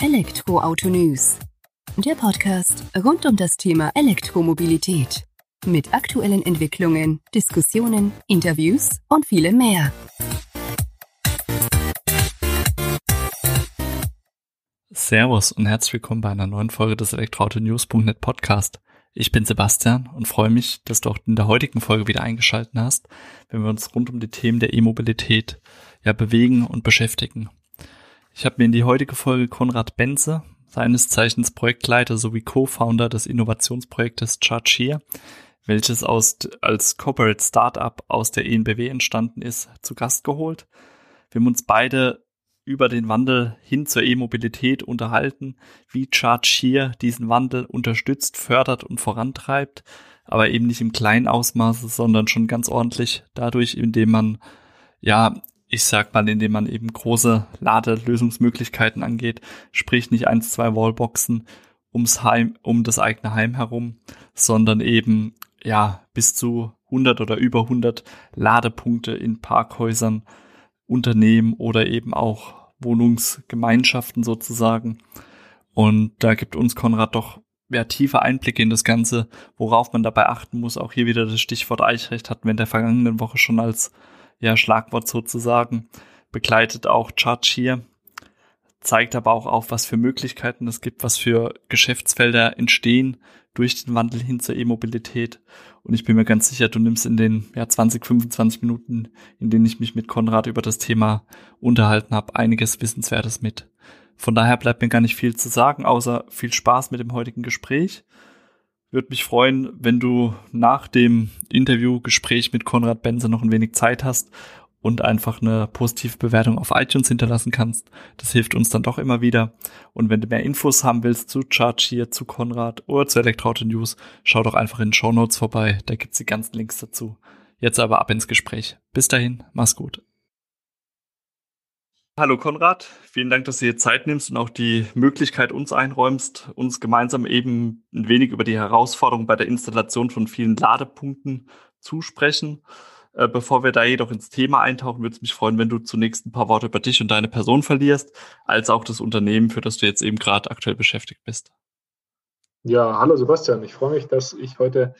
Elektroauto News. Der Podcast rund um das Thema Elektromobilität. Mit aktuellen Entwicklungen, Diskussionen, Interviews und vielem mehr. Servus und herzlich willkommen bei einer neuen Folge des Elektroauto-News.net Podcast. Ich bin Sebastian und freue mich, dass du auch in der heutigen Folge wieder eingeschaltet hast, wenn wir uns rund um die Themen der E-Mobilität ja bewegen und beschäftigen. Ich habe mir in die heutige Folge Konrad Benze, seines Zeichens Projektleiter sowie Co-Founder des Innovationsprojektes Charge welches aus, als Corporate Startup aus der ENBW entstanden ist, zu Gast geholt. Wir haben uns beide über den Wandel hin zur E-Mobilität unterhalten, wie Charge diesen Wandel unterstützt, fördert und vorantreibt, aber eben nicht im kleinen Ausmaße, sondern schon ganz ordentlich dadurch, indem man ja ich sag mal, indem man eben große Ladelösungsmöglichkeiten angeht, sprich nicht eins, zwei Wallboxen ums Heim, um das eigene Heim herum, sondern eben, ja, bis zu 100 oder über 100 Ladepunkte in Parkhäusern, Unternehmen oder eben auch Wohnungsgemeinschaften sozusagen. Und da gibt uns Konrad doch ja, tiefe Einblicke in das Ganze, worauf man dabei achten muss. Auch hier wieder das Stichwort Eichrecht hatten wir in der vergangenen Woche schon als ja, Schlagwort sozusagen, begleitet auch Charge hier, zeigt aber auch auf, was für Möglichkeiten es gibt, was für Geschäftsfelder entstehen durch den Wandel hin zur E-Mobilität. Und ich bin mir ganz sicher, du nimmst in den ja, 20, 25 Minuten, in denen ich mich mit Konrad über das Thema unterhalten habe, einiges Wissenswertes mit. Von daher bleibt mir gar nicht viel zu sagen, außer viel Spaß mit dem heutigen Gespräch. Würde mich freuen, wenn du nach dem Interviewgespräch mit Konrad Benze noch ein wenig Zeit hast und einfach eine positive Bewertung auf iTunes hinterlassen kannst. Das hilft uns dann doch immer wieder. Und wenn du mehr Infos haben willst zu Charge hier, zu Konrad oder zu Elektroauto News, schau doch einfach in den Show Notes vorbei. Da gibt's die ganzen Links dazu. Jetzt aber ab ins Gespräch. Bis dahin, mach's gut. Hallo Konrad, vielen Dank, dass du dir Zeit nimmst und auch die Möglichkeit uns einräumst, uns gemeinsam eben ein wenig über die Herausforderung bei der Installation von vielen Ladepunkten zu sprechen. Äh, bevor wir da jedoch ins Thema eintauchen, würde es mich freuen, wenn du zunächst ein paar Worte über dich und deine Person verlierst, als auch das Unternehmen, für das du jetzt eben gerade aktuell beschäftigt bist. Ja, hallo Sebastian. Ich freue mich, dass ich heute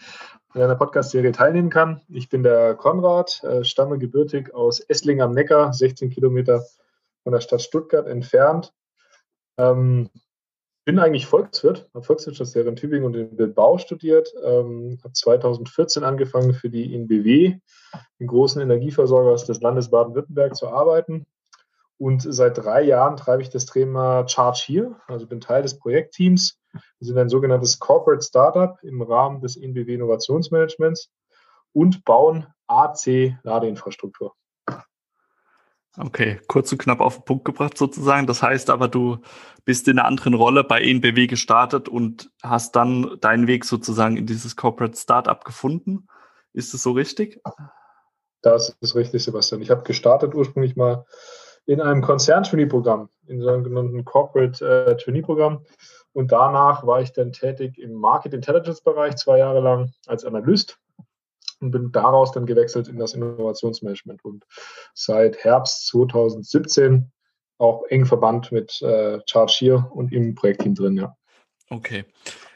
an einer Podcast-Serie teilnehmen kann. Ich bin der Konrad, äh, stamme gebürtig aus Essling am Neckar, 16 Kilometer von der Stadt Stuttgart entfernt. Ähm, bin eigentlich Volkswirt, habe Volkswirtschaftslehre in Tübingen und in Bilbao studiert, ähm, habe 2014 angefangen für die INBW, den großen Energieversorger des Landes Baden-Württemberg, zu arbeiten. Und seit drei Jahren treibe ich das Thema Charge hier, also bin Teil des Projektteams. Wir sind ein sogenanntes Corporate Startup im Rahmen des INBW Innovationsmanagements und bauen AC-Ladeinfrastruktur. Okay, kurz und knapp auf den Punkt gebracht sozusagen. Das heißt aber, du bist in einer anderen Rolle bei ENBW gestartet und hast dann deinen Weg sozusagen in dieses Corporate Startup gefunden. Ist es so richtig? Das ist richtig, Sebastian. Ich habe gestartet ursprünglich mal in einem Konzern-Trainee-Programm, in so einem sogenannten Corporate äh, Trainee-Programm. Und danach war ich dann tätig im Market Intelligence-Bereich zwei Jahre lang als Analyst und bin daraus dann gewechselt in das Innovationsmanagement und seit Herbst 2017 auch eng verbannt mit äh, Charge hier und im Projektteam drin, ja. Okay.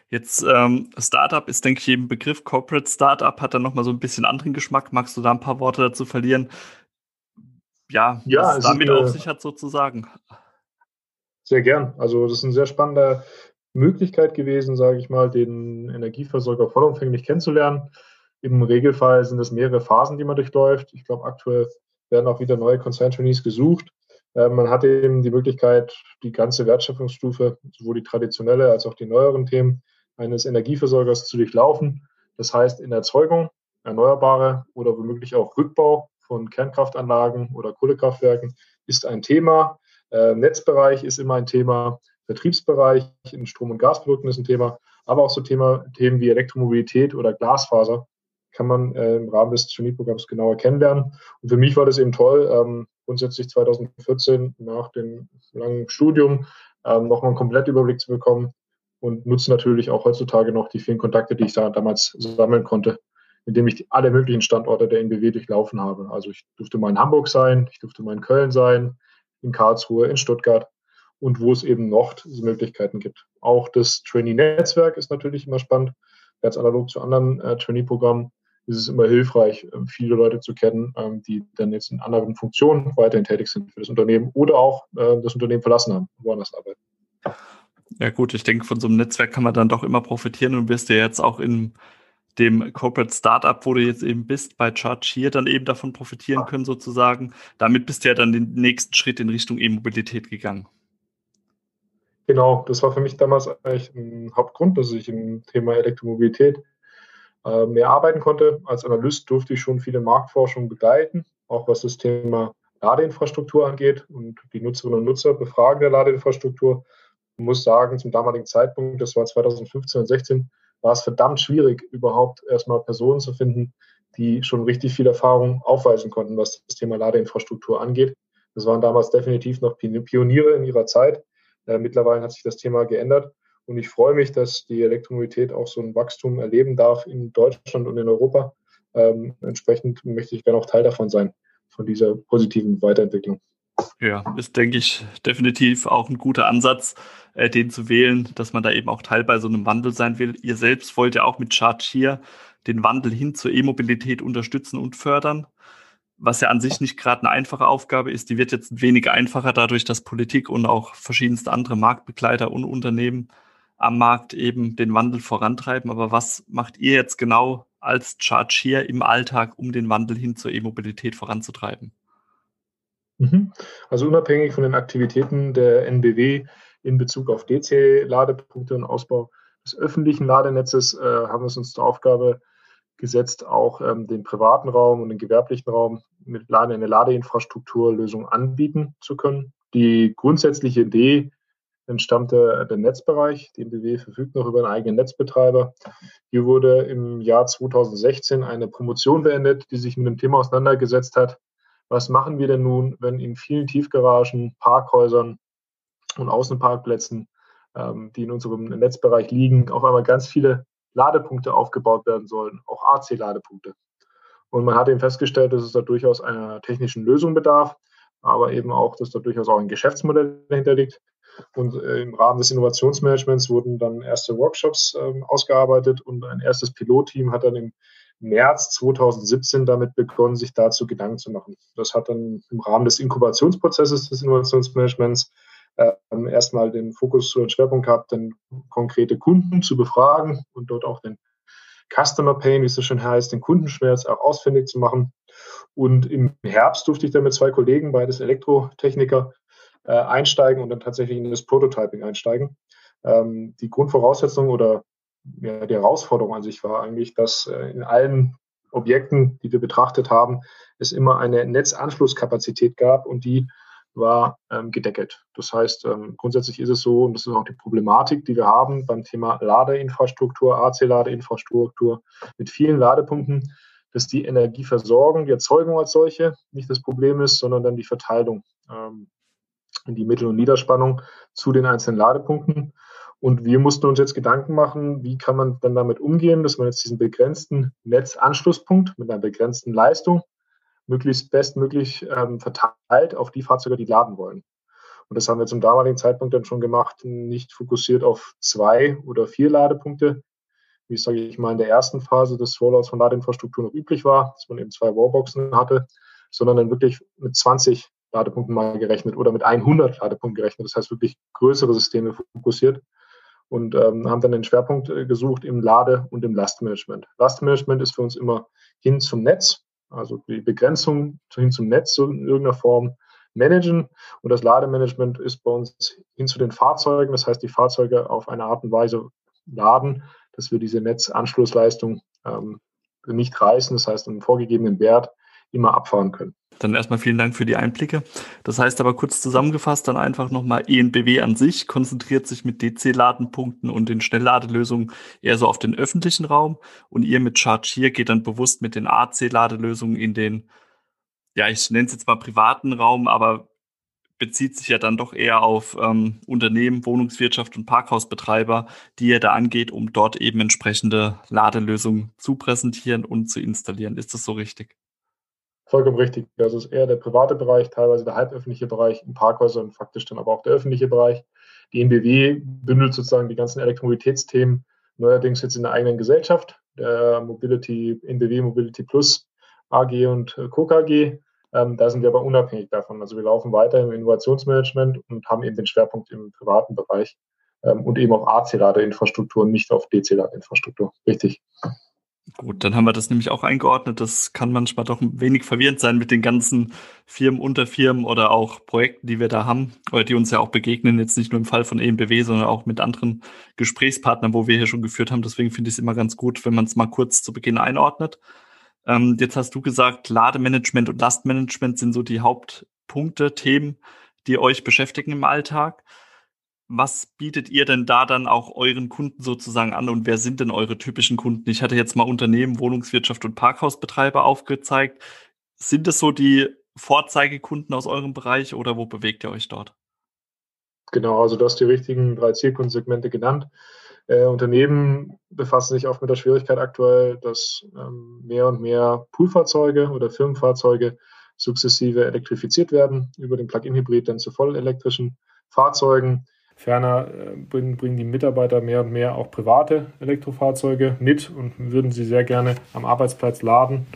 Jetzt ähm, Startup ist, denke ich, eben Begriff. Corporate Startup hat dann nochmal so ein bisschen anderen Geschmack. Magst du da ein paar Worte dazu verlieren? Ja, ja was es damit eine, auf sich hat sozusagen. Sehr gern. Also das ist eine sehr spannende Möglichkeit gewesen, sage ich mal, den Energieversorger vollumfänglich kennenzulernen. Im Regelfall sind es mehrere Phasen, die man durchläuft. Ich glaube, aktuell werden auch wieder neue Konzerntrainees gesucht. Äh, man hat eben die Möglichkeit, die ganze Wertschöpfungsstufe, sowohl die traditionelle als auch die neueren Themen eines Energieversorgers zu durchlaufen. Das heißt, in Erzeugung, Erneuerbare oder womöglich auch Rückbau von Kernkraftanlagen oder Kohlekraftwerken ist ein Thema. Äh, Netzbereich ist immer ein Thema. Vertriebsbereich in Strom- und Gasprodukten ist ein Thema. Aber auch so Thema, Themen wie Elektromobilität oder Glasfaser kann man äh, im Rahmen des Trainee-Programms genauer kennenlernen. Und für mich war das eben toll, ähm, grundsätzlich 2014 nach dem langen Studium ähm, nochmal einen Komplettüberblick zu bekommen und nutze natürlich auch heutzutage noch die vielen Kontakte, die ich da damals sammeln konnte, indem ich alle möglichen Standorte der NBW durchlaufen habe. Also ich durfte mal in Hamburg sein, ich durfte mal in Köln sein, in Karlsruhe, in Stuttgart und wo es eben noch Möglichkeiten gibt. Auch das Trainee-Netzwerk ist natürlich immer spannend. Ganz analog zu anderen äh, Trainee-Programmen ist es immer hilfreich, ähm, viele Leute zu kennen, ähm, die dann jetzt in anderen Funktionen weiterhin tätig sind für das Unternehmen oder auch äh, das Unternehmen verlassen haben, woanders arbeiten. Ja gut, ich denke, von so einem Netzwerk kann man dann doch immer profitieren und wirst ja jetzt auch in dem Corporate Startup, wo du jetzt eben bist, bei Charge hier dann eben davon profitieren können sozusagen. Damit bist du ja dann den nächsten Schritt in Richtung E-Mobilität gegangen. Genau, das war für mich damals eigentlich ein Hauptgrund, dass ich im Thema Elektromobilität äh, mehr arbeiten konnte. Als Analyst durfte ich schon viele Marktforschungen begleiten, auch was das Thema Ladeinfrastruktur angeht und die Nutzerinnen und Nutzer befragen der Ladeinfrastruktur. Ich muss sagen, zum damaligen Zeitpunkt, das war 2015 und 16, war es verdammt schwierig, überhaupt erstmal Personen zu finden, die schon richtig viel Erfahrung aufweisen konnten, was das Thema Ladeinfrastruktur angeht. Das waren damals definitiv noch Pioniere in ihrer Zeit. Äh, mittlerweile hat sich das Thema geändert und ich freue mich, dass die Elektromobilität auch so ein Wachstum erleben darf in Deutschland und in Europa. Ähm, entsprechend möchte ich gerne auch Teil davon sein, von dieser positiven Weiterentwicklung. Ja, ist, denke ich, definitiv auch ein guter Ansatz, äh, den zu wählen, dass man da eben auch Teil bei so einem Wandel sein will. Ihr selbst wollt ja auch mit Charge hier den Wandel hin zur E-Mobilität unterstützen und fördern was ja an sich nicht gerade eine einfache Aufgabe ist, die wird jetzt wenig einfacher dadurch, dass Politik und auch verschiedenste andere Marktbegleiter und Unternehmen am Markt eben den Wandel vorantreiben. Aber was macht ihr jetzt genau als Charge hier im Alltag, um den Wandel hin zur E-Mobilität voranzutreiben? Mhm. Also unabhängig von den Aktivitäten der NBW in Bezug auf DC-Ladepunkte und Ausbau des öffentlichen Ladenetzes äh, haben wir uns zur Aufgabe gesetzt, auch ähm, den privaten Raum und den gewerblichen Raum mit Lade, eine Ladeinfrastrukturlösung anbieten zu können. Die grundsätzliche Idee entstammte der Netzbereich. Die MBW verfügt noch über einen eigenen Netzbetreiber. Hier wurde im Jahr 2016 eine Promotion beendet, die sich mit dem Thema auseinandergesetzt hat. Was machen wir denn nun, wenn in vielen Tiefgaragen, Parkhäusern und Außenparkplätzen, ähm, die in unserem Netzbereich liegen, auf einmal ganz viele Ladepunkte aufgebaut werden sollen, auch AC-Ladepunkte. Und man hat eben festgestellt, dass es da durchaus einer technischen Lösung bedarf, aber eben auch, dass da durchaus auch ein Geschäftsmodell dahinter liegt. Und äh, im Rahmen des Innovationsmanagements wurden dann erste Workshops äh, ausgearbeitet und ein erstes Pilotteam hat dann im März 2017 damit begonnen, sich dazu Gedanken zu machen. Das hat dann im Rahmen des Inkubationsprozesses des Innovationsmanagements äh, erstmal den Fokus und Schwerpunkt gehabt, dann konkrete Kunden zu befragen und dort auch den Customer Pain, wie es so schön heißt, den Kundenschmerz auch ausfindig zu machen. Und im Herbst durfte ich dann mit zwei Kollegen, beides Elektrotechniker, äh, einsteigen und dann tatsächlich in das Prototyping einsteigen. Ähm, die Grundvoraussetzung oder ja, die Herausforderung an sich war eigentlich, dass äh, in allen Objekten, die wir betrachtet haben, es immer eine Netzanschlusskapazität gab und die war ähm, gedeckelt. Das heißt, ähm, grundsätzlich ist es so, und das ist auch die Problematik, die wir haben beim Thema Ladeinfrastruktur, AC-Ladeinfrastruktur mit vielen Ladepunkten, dass die Energieversorgung, die Erzeugung als solche nicht das Problem ist, sondern dann die Verteilung ähm, die Mittel- und Niederspannung zu den einzelnen Ladepunkten. Und wir mussten uns jetzt Gedanken machen, wie kann man dann damit umgehen, dass man jetzt diesen begrenzten Netzanschlusspunkt mit einer begrenzten Leistung möglichst bestmöglich ähm, verteilt auf die Fahrzeuge, die laden wollen. Und das haben wir zum damaligen Zeitpunkt dann schon gemacht, nicht fokussiert auf zwei oder vier Ladepunkte, wie es, sage ich mal, in der ersten Phase des Rollouts von Ladeinfrastruktur noch üblich war, dass man eben zwei Wallboxen hatte, sondern dann wirklich mit 20 Ladepunkten mal gerechnet oder mit 100 Ladepunkten gerechnet. Das heißt wirklich größere Systeme fokussiert und ähm, haben dann den Schwerpunkt äh, gesucht im Lade- und im Lastmanagement. Lastmanagement ist für uns immer hin zum Netz, also die Begrenzung hin zum Netz in irgendeiner Form managen. Und das Lademanagement ist bei uns hin zu den Fahrzeugen. Das heißt, die Fahrzeuge auf eine Art und Weise laden, dass wir diese Netzanschlussleistung ähm, nicht reißen. Das heißt, einen vorgegebenen Wert immer abfahren können. Dann erstmal vielen Dank für die Einblicke. Das heißt aber kurz zusammengefasst dann einfach nochmal ENBW an sich konzentriert sich mit DC-Ladenpunkten und den Schnellladelösungen eher so auf den öffentlichen Raum und ihr mit Charge hier geht dann bewusst mit den AC-Ladelösungen in den, ja, ich nenne es jetzt mal privaten Raum, aber bezieht sich ja dann doch eher auf ähm, Unternehmen, Wohnungswirtschaft und Parkhausbetreiber, die ihr da angeht, um dort eben entsprechende Ladelösungen zu präsentieren und zu installieren. Ist das so richtig? Vollkommen richtig. Das ist eher der private Bereich, teilweise der halböffentliche Bereich, in Parkhäusern faktisch dann aber auch der öffentliche Bereich. Die NBW bündelt sozusagen die ganzen Elektromobilitätsthemen neuerdings jetzt in der eigenen Gesellschaft, der Mobility, NBW Mobility Plus AG und Co. KG. Ähm, da sind wir aber unabhängig davon. Also wir laufen weiter im Innovationsmanagement und haben eben den Schwerpunkt im privaten Bereich ähm, und eben auf AC-Ladeinfrastruktur, nicht auf DC-Ladeinfrastruktur. Richtig. Gut, dann haben wir das nämlich auch eingeordnet. Das kann manchmal doch ein wenig verwirrend sein mit den ganzen Firmen, Unterfirmen oder auch Projekten, die wir da haben, oder die uns ja auch begegnen, jetzt nicht nur im Fall von EMBW, sondern auch mit anderen Gesprächspartnern, wo wir hier schon geführt haben. Deswegen finde ich es immer ganz gut, wenn man es mal kurz zu Beginn einordnet. Ähm, jetzt hast du gesagt, Lademanagement und Lastmanagement sind so die Hauptpunkte, Themen, die euch beschäftigen im Alltag. Was bietet ihr denn da dann auch euren Kunden sozusagen an und wer sind denn eure typischen Kunden? Ich hatte jetzt mal Unternehmen, Wohnungswirtschaft und Parkhausbetreiber aufgezeigt. Sind es so die Vorzeigekunden aus eurem Bereich oder wo bewegt ihr euch dort? Genau, also du hast die richtigen drei Zielkundensegmente genannt. Äh, Unternehmen befassen sich oft mit der Schwierigkeit aktuell, dass ähm, mehr und mehr Poolfahrzeuge oder Firmenfahrzeuge sukzessive elektrifiziert werden, über den Plug-in-Hybrid dann zu vollelektrischen Fahrzeugen. Ferner äh, bringen, bringen die Mitarbeiter mehr und mehr auch private Elektrofahrzeuge mit und würden sie sehr gerne am Arbeitsplatz laden.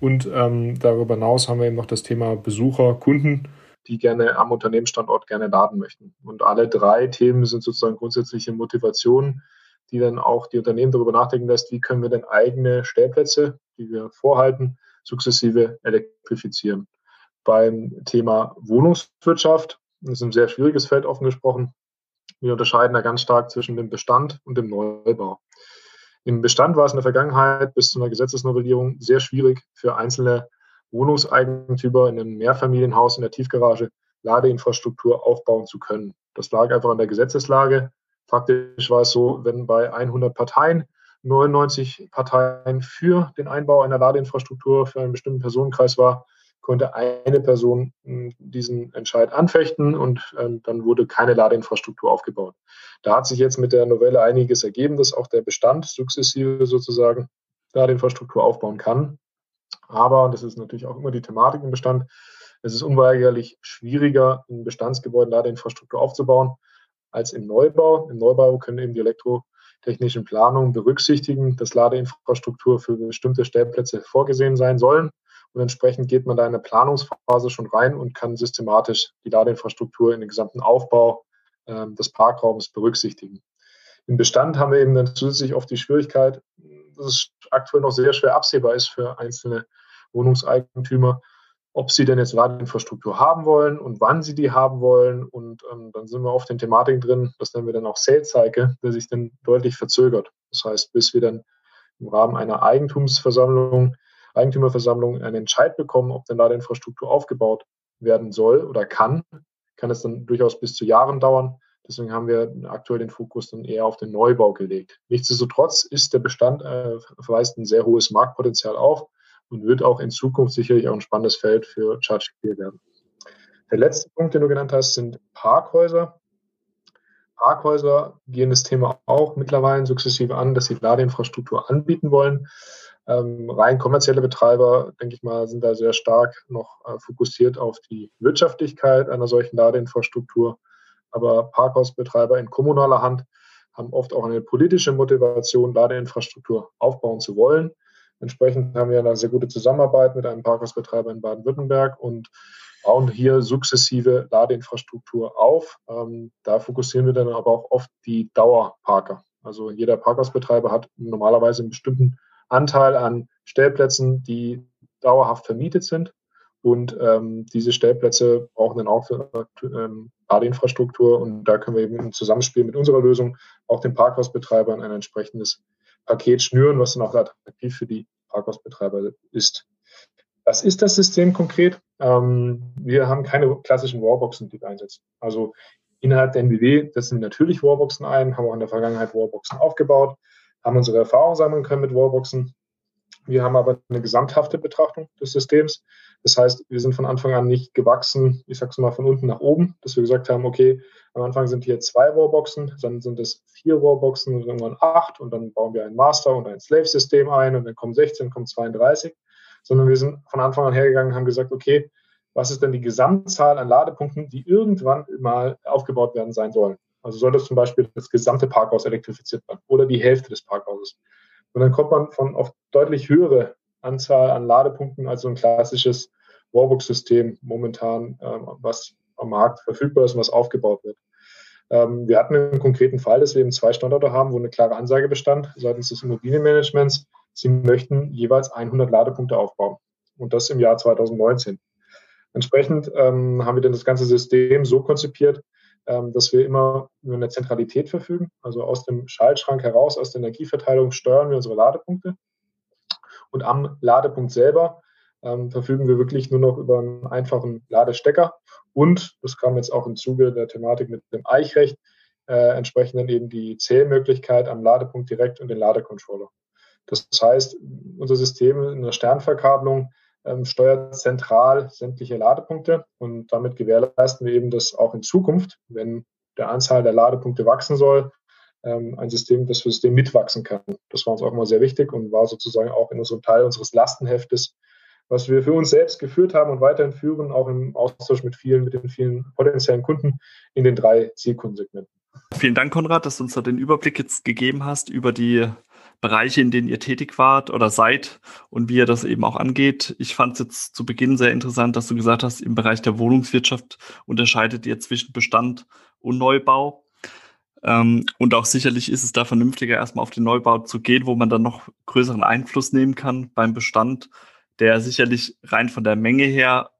Und ähm, darüber hinaus haben wir eben noch das Thema Besucher, Kunden, die gerne am Unternehmensstandort gerne laden möchten. Und alle drei Themen sind sozusagen grundsätzliche Motivationen, die dann auch die Unternehmen darüber nachdenken lässt, wie können wir denn eigene Stellplätze, die wir vorhalten, sukzessive elektrifizieren. Beim Thema Wohnungswirtschaft, das ist ein sehr schwieriges Feld offen gesprochen, wir unterscheiden da ganz stark zwischen dem Bestand und dem Neubau. Im Bestand war es in der Vergangenheit bis zu einer Gesetzesnovellierung sehr schwierig für einzelne Wohnungseigentümer in einem Mehrfamilienhaus in der Tiefgarage Ladeinfrastruktur aufbauen zu können. Das lag einfach an der Gesetzeslage. Faktisch war es so, wenn bei 100 Parteien 99 Parteien für den Einbau einer Ladeinfrastruktur für einen bestimmten Personenkreis war, konnte eine Person hm, diesen Entscheid anfechten und ähm, dann wurde keine Ladeinfrastruktur aufgebaut. Da hat sich jetzt mit der Novelle einiges ergeben, dass auch der Bestand sukzessive sozusagen Ladeinfrastruktur aufbauen kann. Aber, und das ist natürlich auch immer die Thematik im Bestand, es ist unweigerlich schwieriger, in Bestandsgebäuden Ladeinfrastruktur aufzubauen als im Neubau. Im Neubau können eben die elektrotechnischen Planungen berücksichtigen, dass Ladeinfrastruktur für bestimmte Stellplätze vorgesehen sein sollen. Und entsprechend geht man da in eine Planungsphase schon rein und kann systematisch die Ladeinfrastruktur in den gesamten Aufbau äh, des Parkraums berücksichtigen. Im Bestand haben wir eben dann zusätzlich oft die Schwierigkeit, dass es aktuell noch sehr schwer absehbar ist für einzelne Wohnungseigentümer, ob sie denn jetzt Ladeinfrastruktur haben wollen und wann sie die haben wollen. Und ähm, dann sind wir oft in Thematiken drin, das nennen wir dann auch Sales Cycle, der sich dann deutlich verzögert. Das heißt, bis wir dann im Rahmen einer Eigentumsversammlung Eigentümerversammlung einen Entscheid bekommen, ob denn Ladeinfrastruktur aufgebaut werden soll oder kann, kann es dann durchaus bis zu Jahren dauern. Deswegen haben wir aktuell den Fokus dann eher auf den Neubau gelegt. Nichtsdestotrotz ist der Bestand, äh, verweist ein sehr hohes Marktpotenzial auf und wird auch in Zukunft sicherlich auch ein spannendes Feld für Charge werden. Der letzte Punkt, den du genannt hast, sind Parkhäuser. Parkhäuser gehen das Thema auch mittlerweile sukzessive an, dass sie Ladeinfrastruktur anbieten wollen. Ähm, rein kommerzielle Betreiber, denke ich mal, sind da sehr stark noch äh, fokussiert auf die Wirtschaftlichkeit einer solchen Ladeinfrastruktur. Aber Parkhausbetreiber in kommunaler Hand haben oft auch eine politische Motivation, Ladeinfrastruktur aufbauen zu wollen. Entsprechend haben wir eine sehr gute Zusammenarbeit mit einem Parkhausbetreiber in Baden-Württemberg und bauen hier sukzessive Ladeinfrastruktur auf. Ähm, da fokussieren wir dann aber auch oft die Dauerparker. Also jeder Parkhausbetreiber hat normalerweise einen bestimmten Anteil an Stellplätzen, die dauerhaft vermietet sind. Und ähm, diese Stellplätze brauchen dann auch ähm, Ladeinfrastruktur. Und da können wir eben im Zusammenspiel mit unserer Lösung auch den Parkhausbetreibern ein entsprechendes Paket schnüren, was dann auch attraktiv für die Parkhausbetreiber ist. Was ist das System konkret? Ähm, wir haben keine klassischen Warboxen, die wir einsetzen. Also innerhalb der NBW setzen wir natürlich Warboxen ein, haben auch in der Vergangenheit Warboxen aufgebaut haben unsere Erfahrungen sammeln können mit Wallboxen. Wir haben aber eine gesamthafte Betrachtung des Systems. Das heißt, wir sind von Anfang an nicht gewachsen, ich sage es mal von unten nach oben, dass wir gesagt haben, okay, am Anfang sind hier zwei Wallboxen, dann sind es vier Wallboxen und irgendwann acht und dann bauen wir ein Master und ein Slave-System ein und dann kommen 16, kommen 32, sondern wir sind von Anfang an hergegangen und haben gesagt, okay, was ist denn die Gesamtzahl an Ladepunkten, die irgendwann mal aufgebaut werden sein sollen? Also soll das zum Beispiel das gesamte Parkhaus elektrifiziert werden oder die Hälfte des Parkhauses. Und dann kommt man von auf deutlich höhere Anzahl an Ladepunkten als so ein klassisches Wallbox-System momentan, ähm, was am Markt verfügbar ist und was aufgebaut wird. Ähm, wir hatten einen konkreten Fall, dass wir eben zwei Standorte haben, wo eine klare Ansage bestand seitens des Immobilienmanagements, sie möchten jeweils 100 Ladepunkte aufbauen. Und das im Jahr 2019. Entsprechend ähm, haben wir dann das ganze System so konzipiert, dass wir immer über eine Zentralität verfügen. Also aus dem Schaltschrank heraus, aus der Energieverteilung steuern wir unsere Ladepunkte. Und am Ladepunkt selber ähm, verfügen wir wirklich nur noch über einen einfachen Ladestecker. Und, das kam jetzt auch im Zuge der Thematik mit dem Eichrecht, äh, entsprechend dann eben die Zählmöglichkeit am Ladepunkt direkt und den Ladecontroller. Das heißt, unser System in der Sternverkabelung ähm, steuert zentral sämtliche Ladepunkte und damit gewährleisten wir eben, dass auch in Zukunft, wenn der Anzahl der Ladepunkte wachsen soll, ähm, ein System, das System mitwachsen kann. Das war uns auch mal sehr wichtig und war sozusagen auch in unserem Teil unseres Lastenheftes, was wir für uns selbst geführt haben und weiterhin führen, auch im Austausch mit vielen, mit den vielen potenziellen Kunden in den drei Zielkundensegmenten. Vielen Dank, Konrad, dass du uns da den Überblick jetzt gegeben hast über die Bereiche, in denen ihr tätig wart oder seid und wie ihr das eben auch angeht. Ich fand es jetzt zu Beginn sehr interessant, dass du gesagt hast, im Bereich der Wohnungswirtschaft unterscheidet ihr zwischen Bestand und Neubau. Ähm, und auch sicherlich ist es da vernünftiger, erstmal auf den Neubau zu gehen, wo man dann noch größeren Einfluss nehmen kann beim Bestand, der sicherlich rein von der Menge her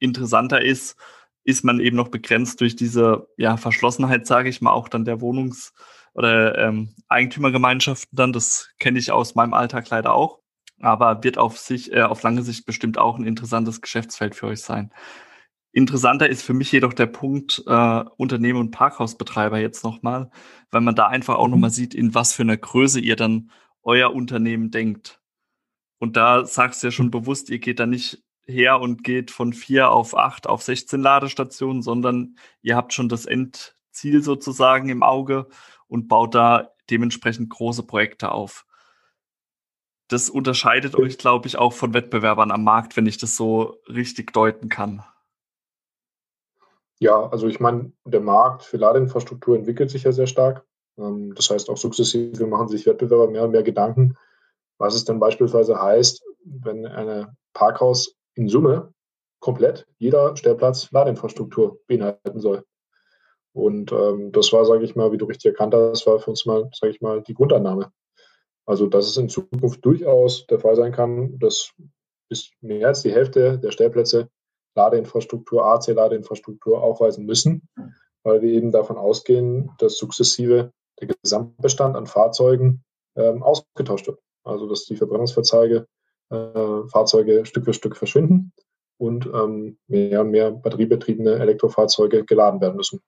interessanter ist, ist man eben noch begrenzt durch diese ja, Verschlossenheit, sage ich mal, auch dann der Wohnungs- oder ähm, Eigentümergemeinschaften dann. Das kenne ich aus meinem Alltag leider auch. Aber wird auf sich, äh, auf lange Sicht bestimmt auch ein interessantes Geschäftsfeld für euch sein. Interessanter ist für mich jedoch der Punkt äh, Unternehmen und Parkhausbetreiber jetzt nochmal, weil man da einfach auch nochmal mhm. sieht, in was für einer Größe ihr dann euer Unternehmen denkt. Und da sagst du ja schon bewusst, ihr geht da nicht her und geht von vier auf acht auf 16 Ladestationen, sondern ihr habt schon das Endziel sozusagen im Auge und baut da dementsprechend große Projekte auf. Das unterscheidet euch, glaube ich, auch von Wettbewerbern am Markt, wenn ich das so richtig deuten kann. Ja, also ich meine, der Markt für Ladeinfrastruktur entwickelt sich ja sehr stark. Ähm, das heißt, auch sukzessive machen sich Wettbewerber mehr und mehr Gedanken, was es denn beispielsweise heißt, wenn eine Parkhaus in Summe komplett jeder Stellplatz Ladeinfrastruktur beinhalten soll. Und ähm, das war, sage ich mal, wie du richtig erkannt hast, war für uns mal, sage ich mal, die Grundannahme. Also, dass es in Zukunft durchaus der Fall sein kann, dass bis mehr als die Hälfte der Stellplätze Ladeinfrastruktur, AC-Ladeinfrastruktur aufweisen müssen, weil wir eben davon ausgehen, dass sukzessive der Gesamtbestand an Fahrzeugen ähm, ausgetauscht wird. Also, dass die Verbrennungsfahrzeuge äh, Fahrzeuge Stück für Stück verschwinden und ähm, mehr und mehr batteriebetriebene Elektrofahrzeuge geladen werden müssen.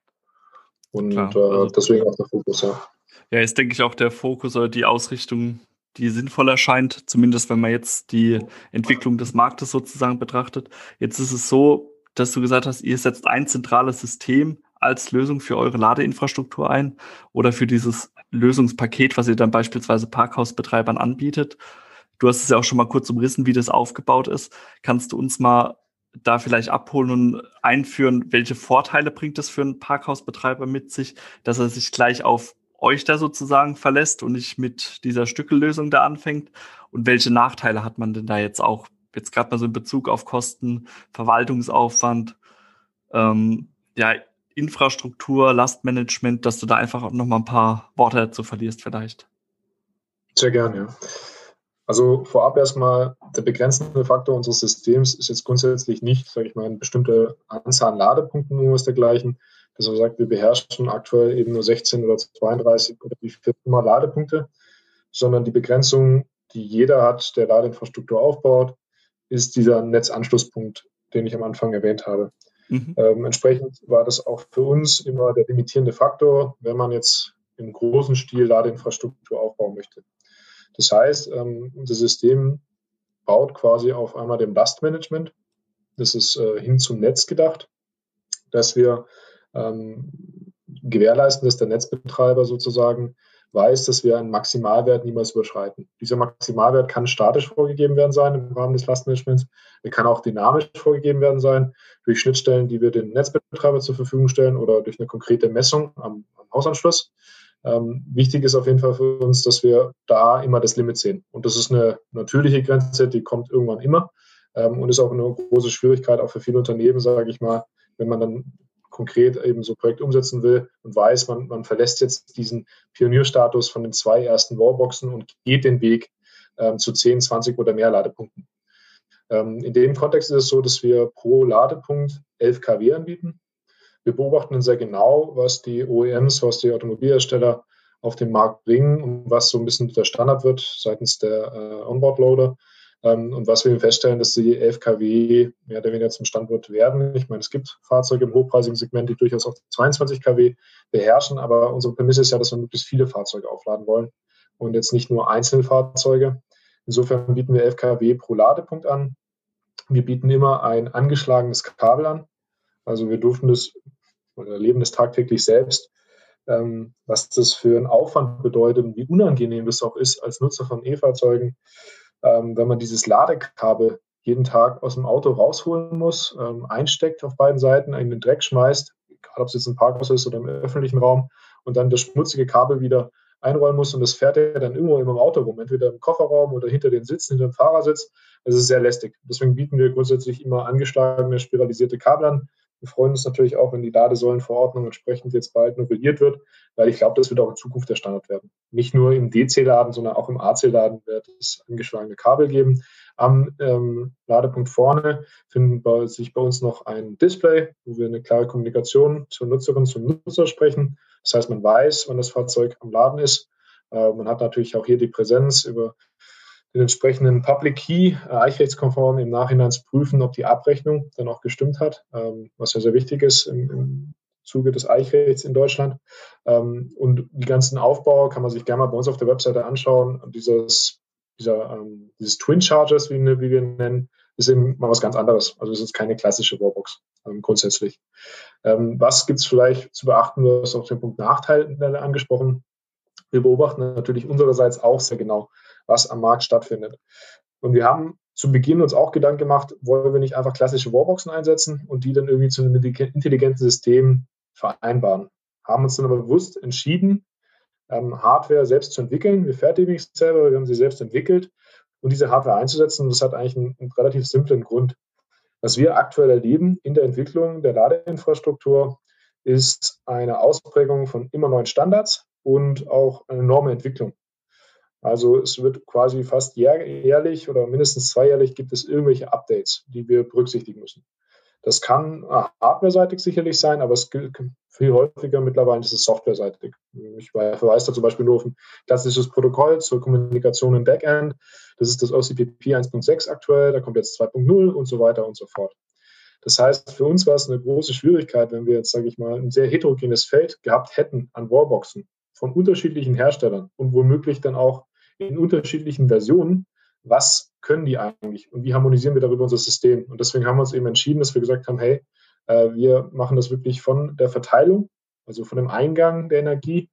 Und Klar, äh, also, deswegen auch der Fokus, ja. Ja, ist, denke ich, auch der Fokus oder die Ausrichtung, die sinnvoll erscheint, zumindest wenn man jetzt die Entwicklung des Marktes sozusagen betrachtet. Jetzt ist es so, dass du gesagt hast, ihr setzt ein zentrales System als Lösung für eure Ladeinfrastruktur ein oder für dieses Lösungspaket, was ihr dann beispielsweise Parkhausbetreibern anbietet. Du hast es ja auch schon mal kurz umrissen, wie das aufgebaut ist. Kannst du uns mal da vielleicht abholen und einführen, welche Vorteile bringt es für einen Parkhausbetreiber mit sich, dass er sich gleich auf euch da sozusagen verlässt und nicht mit dieser Stückellösung da anfängt? Und welche Nachteile hat man denn da jetzt auch, jetzt gerade mal so in Bezug auf Kosten, Verwaltungsaufwand, ähm, ja, Infrastruktur, Lastmanagement, dass du da einfach noch mal ein paar Worte dazu verlierst vielleicht? Sehr gerne, ja. Also vorab erstmal, der begrenzende Faktor unseres Systems ist jetzt grundsätzlich nicht, sage ich mal, eine bestimmte Anzahl an Ladepunkten oder was dergleichen. Dass man sagt, wir beherrschen aktuell eben nur 16 oder 32 oder wie viel immer Ladepunkte, sondern die Begrenzung, die jeder hat, der Ladeinfrastruktur aufbaut, ist dieser Netzanschlusspunkt, den ich am Anfang erwähnt habe. Mhm. Ähm, entsprechend war das auch für uns immer der limitierende Faktor, wenn man jetzt im großen Stil Ladeinfrastruktur aufbauen möchte. Das heißt, ähm, unser System baut quasi auf einmal dem Lastmanagement. Das ist äh, hin zum Netz gedacht, dass wir ähm, gewährleisten, dass der Netzbetreiber sozusagen weiß, dass wir einen Maximalwert niemals überschreiten. Dieser Maximalwert kann statisch vorgegeben werden sein im Rahmen des Lastmanagements. Er kann auch dynamisch vorgegeben werden sein durch Schnittstellen, die wir den Netzbetreiber zur Verfügung stellen oder durch eine konkrete Messung am, am Hausanschluss. Ähm, wichtig ist auf jeden Fall für uns, dass wir da immer das Limit sehen. Und das ist eine natürliche Grenze, die kommt irgendwann immer ähm, und ist auch eine große Schwierigkeit auch für viele Unternehmen, sage ich mal, wenn man dann konkret eben so Projekt umsetzen will und weiß, man, man verlässt jetzt diesen Pionierstatus von den zwei ersten Wallboxen und geht den Weg ähm, zu 10, 20 oder mehr Ladepunkten. Ähm, in dem Kontext ist es so, dass wir pro Ladepunkt 11 kW anbieten. Wir beobachten sehr genau, was die OEMs, was die Automobilhersteller auf den Markt bringen und was so ein bisschen der Standard wird seitens der äh, Onboard-Loader. Ähm, und was wir feststellen, dass die 11 kW mehr oder weniger zum Standort werden. Ich meine, es gibt Fahrzeuge im hochpreisigen Segment, die durchaus auch 22 kW beherrschen, aber unsere Prämisse ist ja, dass wir möglichst viele Fahrzeuge aufladen wollen und jetzt nicht nur einzelne Fahrzeuge. Insofern bieten wir 11 kW pro Ladepunkt an. Wir bieten immer ein angeschlagenes Kabel an. Also wir durften das oder erleben das tagtäglich selbst, ähm, was das für einen Aufwand bedeutet und wie unangenehm das auch ist als Nutzer von E-Fahrzeugen, ähm, wenn man dieses Ladekabel jeden Tag aus dem Auto rausholen muss, ähm, einsteckt auf beiden Seiten, in den Dreck schmeißt, egal ob es jetzt im Parkhaus ist oder im öffentlichen Raum, und dann das schmutzige Kabel wieder einrollen muss und das fährt er dann irgendwo im Auto rum, entweder im Kofferraum oder hinter den Sitzen, hinter dem Fahrersitz. Das ist sehr lästig. Deswegen bieten wir grundsätzlich immer angeschlagene, spiralisierte Kabel an. Wir freuen uns natürlich auch, wenn die Ladesäulenverordnung entsprechend jetzt bald novelliert wird, weil ich glaube, das wird auch in Zukunft der Standard werden. Nicht nur im DC-Laden, sondern auch im AC-Laden wird es angeschlagene Kabel geben. Am ähm, Ladepunkt vorne findet bei, sich bei uns noch ein Display, wo wir eine klare Kommunikation zur Nutzerin, zum Nutzer sprechen. Das heißt, man weiß, wann das Fahrzeug am Laden ist. Äh, man hat natürlich auch hier die Präsenz über den entsprechenden Public Key äh, eichrechtskonform im Nachhinein zu prüfen, ob die Abrechnung dann auch gestimmt hat, ähm, was ja sehr wichtig ist im, im Zuge des Eichrechts in Deutschland. Ähm, und die ganzen Aufbau kann man sich gerne mal bei uns auf der Webseite anschauen. Dieses, dieser, ähm, dieses Twin Chargers, wie, wie, wir nennen, ist eben mal was ganz anderes. Also es ist keine klassische Warbox ähm, grundsätzlich. Ähm, was gibt es vielleicht zu beachten? Du hast auch den Punkt Nachteile angesprochen. Wir beobachten natürlich unsererseits auch sehr genau, was am Markt stattfindet. Und wir haben zu Beginn uns auch Gedanken gemacht, wollen wir nicht einfach klassische Warboxen einsetzen und die dann irgendwie zu einem intelligenten System vereinbaren. Haben uns dann aber bewusst entschieden, ähm, Hardware selbst zu entwickeln. Wir fertigen es selber, wir haben sie selbst entwickelt und diese Hardware einzusetzen. Und das hat eigentlich einen, einen relativ simplen Grund. Was wir aktuell erleben in der Entwicklung der Ladeinfrastruktur ist eine Ausprägung von immer neuen Standards und auch eine enorme Entwicklung. Also es wird quasi fast jährlich oder mindestens zweijährlich gibt es irgendwelche Updates, die wir berücksichtigen müssen. Das kann äh, hardware-seitig sicherlich sein, aber es gilt viel häufiger mittlerweile ist es software-seitig. Ich verweise da zum Beispiel nur auf ein klassisches Protokoll zur Kommunikation im Backend. Das ist das OCPP 1.6 aktuell, da kommt jetzt 2.0 und so weiter und so fort. Das heißt, für uns war es eine große Schwierigkeit, wenn wir jetzt, sage ich mal, ein sehr heterogenes Feld gehabt hätten an Warboxen von unterschiedlichen Herstellern und womöglich dann auch in unterschiedlichen Versionen, was können die eigentlich und wie harmonisieren wir darüber unser System. Und deswegen haben wir uns eben entschieden, dass wir gesagt haben, hey, äh, wir machen das wirklich von der Verteilung, also von dem Eingang der Energie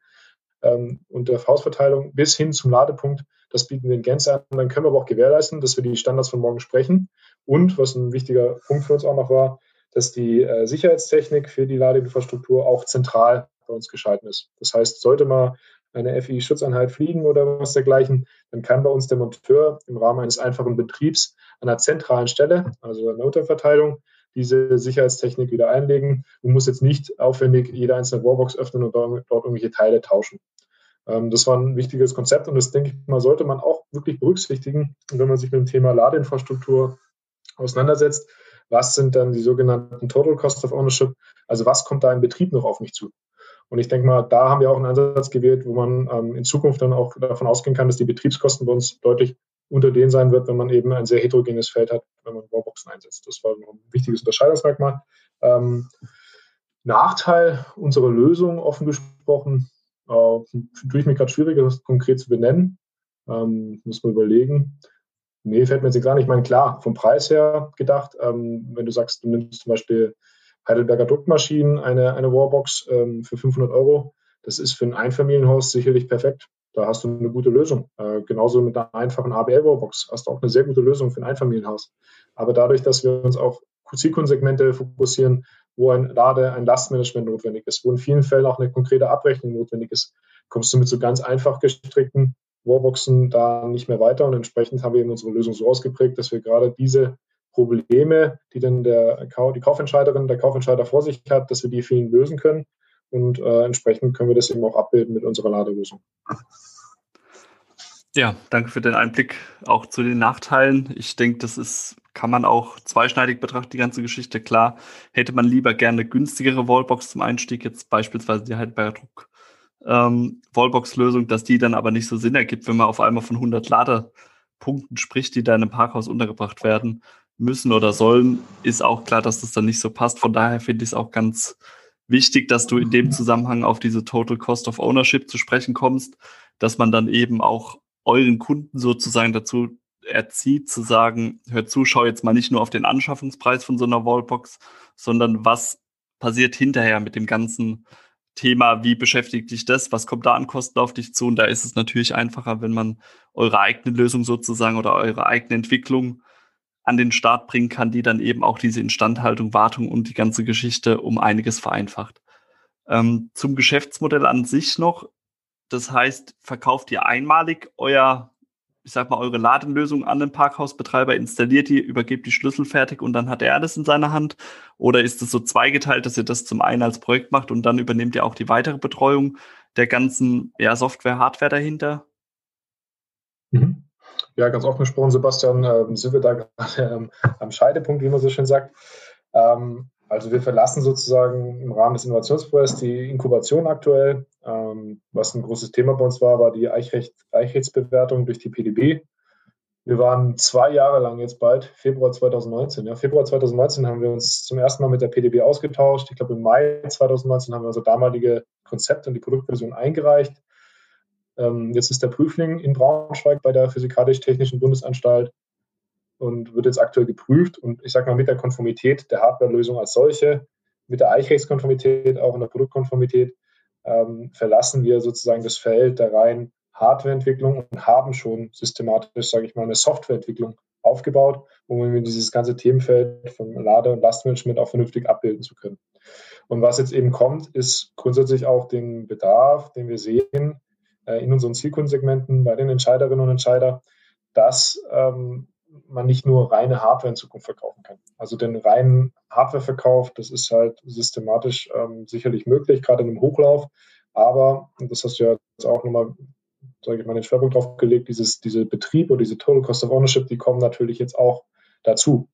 ähm, und der Hausverteilung bis hin zum Ladepunkt. Das bieten wir in Gänze an. Dann können wir aber auch gewährleisten, dass wir die Standards von morgen sprechen. Und was ein wichtiger Punkt für uns auch noch war, dass die äh, Sicherheitstechnik für die Ladeinfrastruktur auch zentral bei uns geschalten ist. Das heißt, sollte mal eine FI-Schutzeinheit fliegen oder was dergleichen, dann kann bei uns der Monteur im Rahmen eines einfachen Betriebs an einer zentralen Stelle, also der Unterverteilung, diese Sicherheitstechnik wieder einlegen und muss jetzt nicht aufwendig jede einzelne Warbox öffnen und dort, irgendwelche Teile tauschen. Ähm, das war ein wichtiges Konzept und das, denke ich mal, sollte man auch wirklich berücksichtigen, wenn man sich mit dem Thema Ladeinfrastruktur auseinandersetzt. Was sind dann die sogenannten Total Cost of Ownership? Also was kommt da im Betrieb noch auf mich zu? Und ich denke mal, da haben wir auch einen Ansatz gewählt, wo man ähm, in Zukunft dann auch davon ausgehen kann, dass die Betriebskosten bei uns deutlich unter denen sein wird, wenn man eben ein sehr heterogenes Feld hat, wenn man Wallboxen einsetzt. Das war ein wichtiges Unterscheidungsmerkmal. Ähm, Nachteil unserer Lösung, offen gesprochen, äh, tue ich mir gerade schwierig, das konkret zu benennen. Ähm, muss man überlegen. Nee, fällt mir jetzt gar nicht. Ich meine, klar, vom Preis her gedacht, ähm, wenn du sagst, du nimmst zum Beispiel Heidelberger Druckmaschinen, eine, eine Warbox ähm, für 500 Euro, Das ist für ein Einfamilienhaus sicherlich perfekt. Da hast du eine gute Lösung. Äh, genauso mit einer einfachen ABL-Wallbox hast du auch eine sehr gute Lösung für ein Einfamilienhaus. Aber dadurch, dass wir uns auf Zielkundensegmente fokussieren, wo ein Lade, ein Lastmanagement notwendig ist, wo in vielen Fällen auch eine konkrete Abrechnung notwendig ist, kommst du mit so ganz einfach gestrickten Wallboxen da nicht mehr weiter. Und entsprechend haben wir eben unsere Lösung so ausgeprägt, dass wir gerade diese Probleme, die dann der, die Kaufentscheiderin, der Kaufentscheider vor sich hat, dass wir die vielen lösen können. Und äh, entsprechend können wir das eben auch abbilden mit unserer Ladelösung. Ja, danke für den Einblick auch zu den Nachteilen. Ich denke, das ist, kann man auch zweischneidig betrachten, die ganze Geschichte. Klar, hätte man lieber gerne günstigere Wallbox zum Einstieg, jetzt beispielsweise die Heidelberger Druck ähm, Wallbox-Lösung, dass die dann aber nicht so Sinn ergibt, wenn man auf einmal von 100 Ladepunkten spricht, die da in einem Parkhaus untergebracht werden müssen oder sollen, ist auch klar, dass das dann nicht so passt. Von daher finde ich es auch ganz wichtig, dass du in dem Zusammenhang auf diese Total Cost of Ownership zu sprechen kommst, dass man dann eben auch euren Kunden sozusagen dazu erzieht, zu sagen, hör zu, schau jetzt mal nicht nur auf den Anschaffungspreis von so einer Wallbox, sondern was passiert hinterher mit dem ganzen Thema, wie beschäftigt dich das, was kommt da an Kosten auf dich zu? Und da ist es natürlich einfacher, wenn man eure eigene Lösung sozusagen oder eure eigene Entwicklung an den Start bringen kann, die dann eben auch diese Instandhaltung, Wartung und die ganze Geschichte um einiges vereinfacht. Ähm, zum Geschäftsmodell an sich noch. Das heißt, verkauft ihr einmalig euer, ich sag mal, eure Ladenlösung an den Parkhausbetreiber, installiert die, übergebt die Schlüssel fertig und dann hat er alles in seiner Hand? Oder ist es so zweigeteilt, dass ihr das zum einen als Projekt macht und dann übernehmt ihr auch die weitere Betreuung der ganzen ja, Software, Hardware dahinter? Mhm. Ja, ganz offen gesprochen, Sebastian, äh, sind wir da gerade ähm, am Scheidepunkt, wie man so schön sagt. Ähm, also wir verlassen sozusagen im Rahmen des Innovationsprojekts die Inkubation aktuell. Ähm, was ein großes Thema bei uns war, war die Eichrecht, Eichrechtsbewertung durch die PDB. Wir waren zwei Jahre lang jetzt bald, Februar 2019. Ja, Februar 2019 haben wir uns zum ersten Mal mit der PDB ausgetauscht. Ich glaube, im Mai 2019 haben wir unser damalige Konzept und die Produktversion eingereicht. Ähm, jetzt ist der Prüfling in Braunschweig bei der Physikalisch-Technischen Bundesanstalt und wird jetzt aktuell geprüft. Und ich sage mal, mit der Konformität der Hardwarelösung als solche, mit der Eichrechtskonformität, auch in der Produktkonformität, ähm, verlassen wir sozusagen das Feld der reinen Hardwareentwicklung und haben schon systematisch, sage ich mal, eine Softwareentwicklung aufgebaut, um dieses ganze Themenfeld von Lade- und Lastmanagement auch vernünftig abbilden zu können. Und was jetzt eben kommt, ist grundsätzlich auch den Bedarf, den wir sehen in unseren Zielkundensegmenten bei den Entscheiderinnen und Entscheidern, dass ähm, man nicht nur reine Hardware in Zukunft verkaufen kann. Also den reinen Hardwareverkauf, das ist halt systematisch ähm, sicherlich möglich, gerade in einem Hochlauf. Aber, und das hast du ja jetzt auch nochmal, sage ich mal, den Schwerpunkt drauf gelegt, dieses, diese Betrieb oder diese Total Cost of Ownership, die kommen natürlich jetzt auch dazu.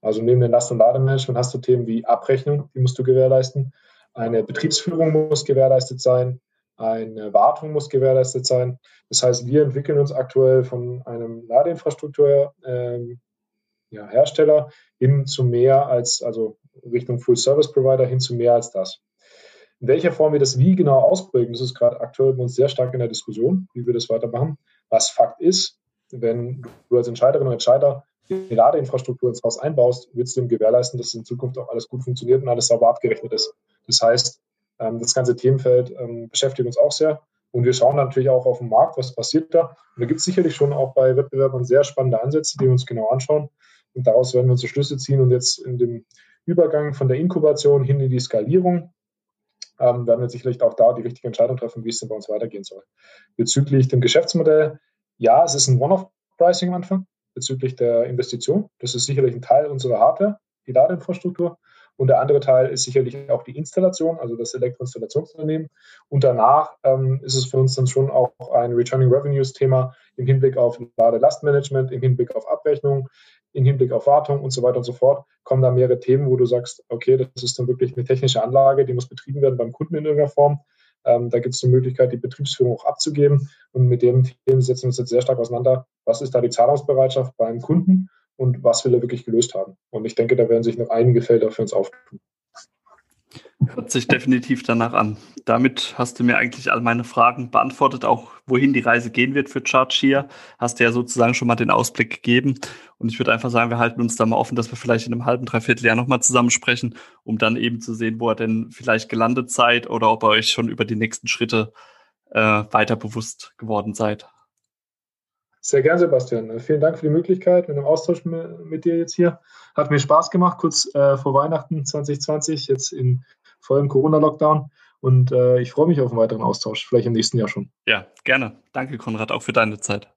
Also neben dem Last- und Lademanagement hast du Themen wie Abrechnung, die musst du gewährleisten. Eine Betriebsführung muss gewährleistet sein. Eine Wartung muss gewährleistet sein. Das heißt, wir entwickeln uns aktuell von einem Ladeinfrastrukturhersteller ähm, ja, hin zu mehr als, also Richtung Full Service Provider hin zu mehr als das. In welcher Form wir das wie genau ausprägen, das ist gerade aktuell bei uns sehr stark in der Diskussion, wie wir das weitermachen. Was Fakt ist, wenn du als Entscheiderin und Entscheider die Ladeinfrastruktur ins Haus einbaust, willst du ihm gewährleisten, dass in Zukunft auch alles gut funktioniert und alles sauber abgerechnet ist. Das heißt, das ganze Themenfeld ähm, beschäftigt uns auch sehr. Und wir schauen natürlich auch auf den Markt, was passiert da. Und da gibt es sicherlich schon auch bei Wettbewerbern sehr spannende Ansätze, die wir uns genau anschauen. Und daraus werden wir unsere Schlüsse ziehen und jetzt in dem Übergang von der Inkubation hin in die Skalierung ähm, werden wir sicherlich auch da die richtige Entscheidung treffen, wie es denn bei uns weitergehen soll. Bezüglich dem Geschäftsmodell, ja, es ist ein One-off-Pricing am Anfang bezüglich der Investition. Das ist sicherlich ein Teil unserer Hardware, die Ladeinfrastruktur. Und der andere Teil ist sicherlich auch die Installation, also das Elektroinstallationsunternehmen. Und danach ähm, ist es für uns dann schon auch ein Returning Revenues Thema im Hinblick auf Ladelastmanagement, im Hinblick auf Abrechnung, im Hinblick auf Wartung und so weiter und so fort. Kommen da mehrere Themen, wo du sagst, okay, das ist dann wirklich eine technische Anlage, die muss betrieben werden beim Kunden in irgendeiner Form. Ähm, da gibt es die Möglichkeit, die Betriebsführung auch abzugeben. Und mit dem Themen setzen wir uns jetzt sehr stark auseinander. Was ist da die Zahlungsbereitschaft beim Kunden? Und was will er wirklich gelöst haben. Und ich denke, da werden sich noch einige Felder für uns auftun. Hört sich definitiv danach an. Damit hast du mir eigentlich all meine Fragen beantwortet, auch wohin die Reise gehen wird für Charge Hast du ja sozusagen schon mal den Ausblick gegeben. Und ich würde einfach sagen, wir halten uns da mal offen, dass wir vielleicht in einem halben, dreiviertel Jahr nochmal zusammensprechen, um dann eben zu sehen, wo er denn vielleicht gelandet seid oder ob ihr euch schon über die nächsten Schritte äh, weiter bewusst geworden seid. Sehr gern, Sebastian. Vielen Dank für die Möglichkeit mit dem Austausch mit dir jetzt hier. Hat mir Spaß gemacht, kurz äh, vor Weihnachten 2020, jetzt in vollem Corona-Lockdown. Und äh, ich freue mich auf einen weiteren Austausch, vielleicht im nächsten Jahr schon. Ja, gerne. Danke, Konrad, auch für deine Zeit.